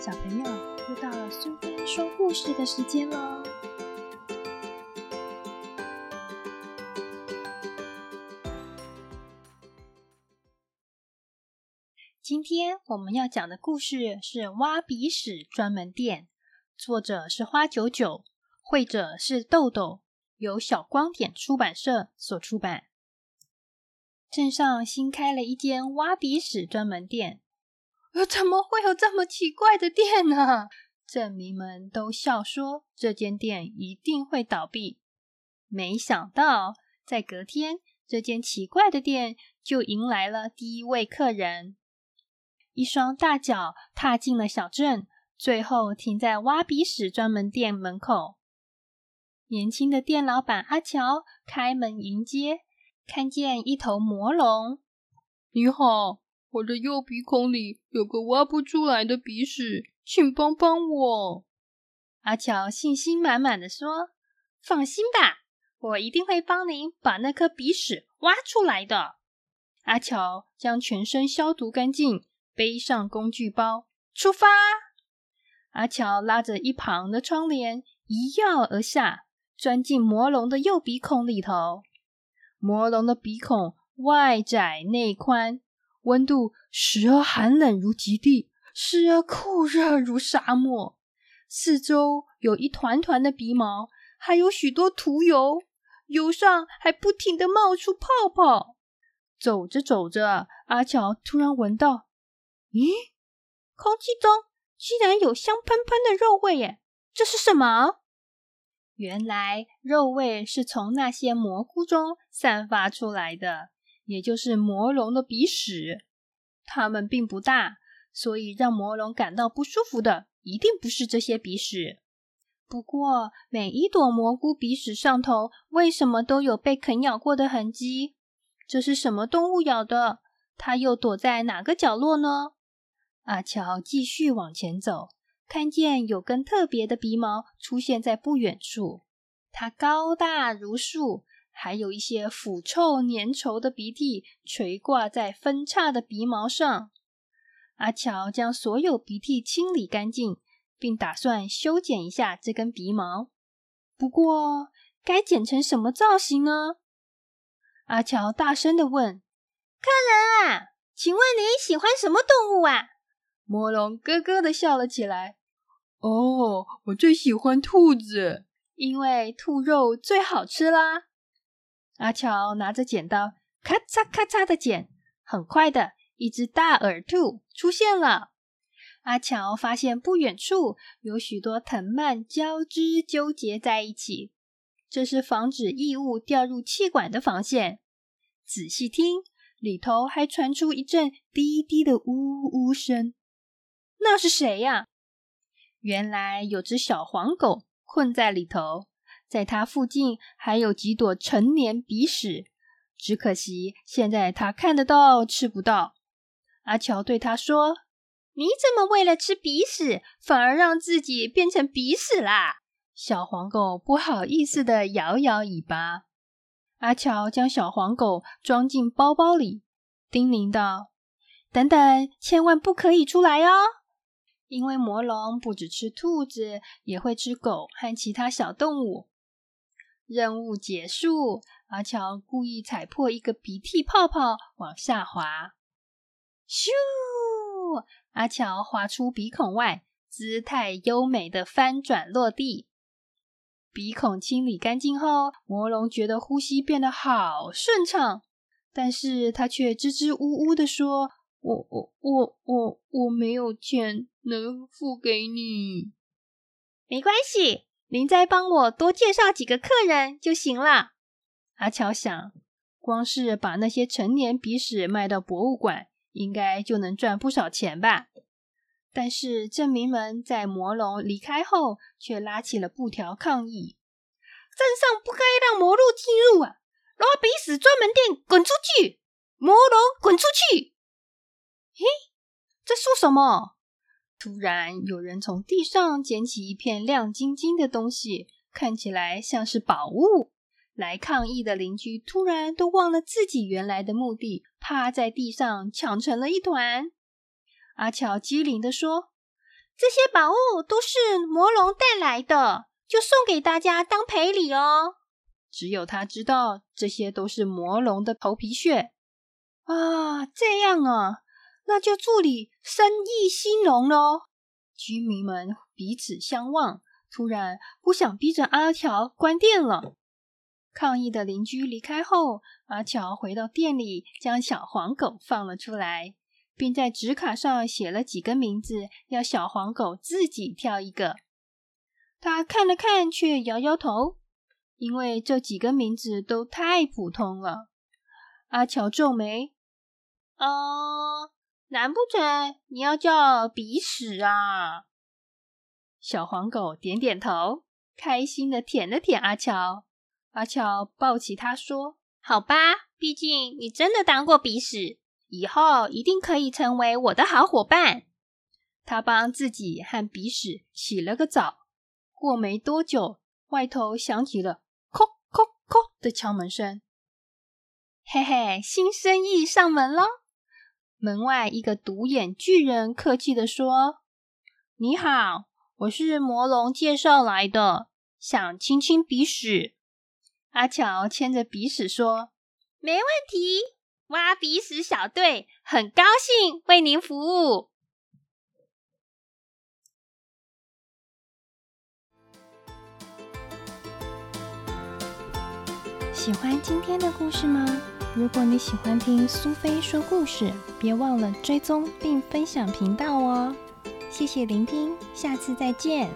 小朋友，又到了苏菲说故事的时间喽！今天我们要讲的故事是《挖鼻屎专门店》，作者是花九九，绘者是豆豆，由小光点出版社所出版。镇上新开了一间挖鼻屎专门店。怎么会有这么奇怪的店呢？镇民们都笑说这间店一定会倒闭。没想到，在隔天，这间奇怪的店就迎来了第一位客人。一双大脚踏进了小镇，最后停在挖鼻屎专门店门口。年轻的店老板阿乔开门迎接，看见一头魔龙。你好。我的右鼻孔里有个挖不出来的鼻屎，请帮帮我。阿乔信心满满的说：“放心吧，我一定会帮您把那颗鼻屎挖出来的。”阿乔将全身消毒干净，背上工具包，出发。阿乔拉着一旁的窗帘，一跃而下，钻进魔龙的右鼻孔里头。魔龙的鼻孔外窄内宽。温度时而寒冷如极地，时而酷热如沙漠。四周有一团团的鼻毛，还有许多涂油，油上还不停的冒出泡泡。走着走着，阿乔突然闻到，咦，空气中居然有香喷喷的肉味耶！这是什么？原来肉味是从那些蘑菇中散发出来的。也就是魔龙的鼻屎，它们并不大，所以让魔龙感到不舒服的一定不是这些鼻屎。不过，每一朵蘑菇鼻屎上头为什么都有被啃咬过的痕迹？这是什么动物咬的？它又躲在哪个角落呢？阿乔继续往前走，看见有根特别的鼻毛出现在不远处，它高大如树。还有一些腐臭粘稠的鼻涕垂挂在分叉的鼻毛上。阿乔将所有鼻涕清理干净，并打算修剪一下这根鼻毛。不过，该剪成什么造型呢？阿乔大声的问：“客人啊，请问你喜欢什么动物啊？”魔龙咯咯的笑了起来：“哦，我最喜欢兔子，因为兔肉最好吃啦。”阿乔拿着剪刀，咔嚓咔嚓的剪，很快的一只大耳兔出现了。阿乔发现不远处有许多藤蔓交织纠结在一起，这是防止异物掉入气管的防线。仔细听，里头还传出一阵低低的呜呜声。那是谁呀？原来有只小黄狗困在里头。在它附近还有几朵成年鼻屎，只可惜现在它看得到，吃不到。阿乔对他说：“你怎么为了吃鼻屎，反而让自己变成鼻屎啦？”小黄狗不好意思的摇摇尾巴。阿乔将小黄狗装进包包里，叮咛道：“等等，千万不可以出来哦，因为魔龙不只吃兔子，也会吃狗和其他小动物。”任务结束，阿乔故意踩破一个鼻涕泡泡，往下滑。咻！阿乔滑出鼻孔外，姿态优美的翻转落地。鼻孔清理干净后，魔龙觉得呼吸变得好顺畅，但是他却支支吾吾的说：“我、我、我、我我没有钱能付给你。”没关系。您再帮我多介绍几个客人就行了。阿乔想，光是把那些成年鼻屎卖到博物馆，应该就能赚不少钱吧。但是镇民们在魔龙离开后，却拉起了布条抗议：镇上不该让魔鹿进入啊！挖鼻屎专门店，滚出去！魔龙，滚出去！嘿，在说什么？突然，有人从地上捡起一片亮晶晶的东西，看起来像是宝物。来抗议的邻居突然都忘了自己原来的目的，趴在地上抢成了一团。阿乔机灵的说：“这些宝物都是魔龙带来的，就送给大家当赔礼哦。只有他知道，这些都是魔龙的头皮屑啊！这样啊，那就祝你生意兴隆喽！居民们彼此相望，突然不想逼着阿乔关店了。抗议的邻居离开后，阿乔回到店里，将小黄狗放了出来，并在纸卡上写了几个名字，要小黄狗自己挑一个。他看了看，却摇摇头。因为这几个名字都太普通了，阿乔皱眉：“嗯，难不成你要叫鼻屎啊？”小黄狗点点头，开心的舔了舔阿乔。阿乔抱起他说：“好吧，毕竟你真的当过鼻屎，以后一定可以成为我的好伙伴。”他帮自己和鼻屎洗了个澡。过没多久，外头响起了。叩的敲门声，嘿嘿，新生意上门喽！门外一个独眼巨人客气的说：“你好，我是魔龙介绍来的，想亲亲鼻屎。”阿乔牵着鼻屎说：“没问题，挖鼻屎小队很高兴为您服务。”喜欢今天的故事吗？如果你喜欢听苏菲说故事，别忘了追踪并分享频道哦！谢谢聆听，下次再见。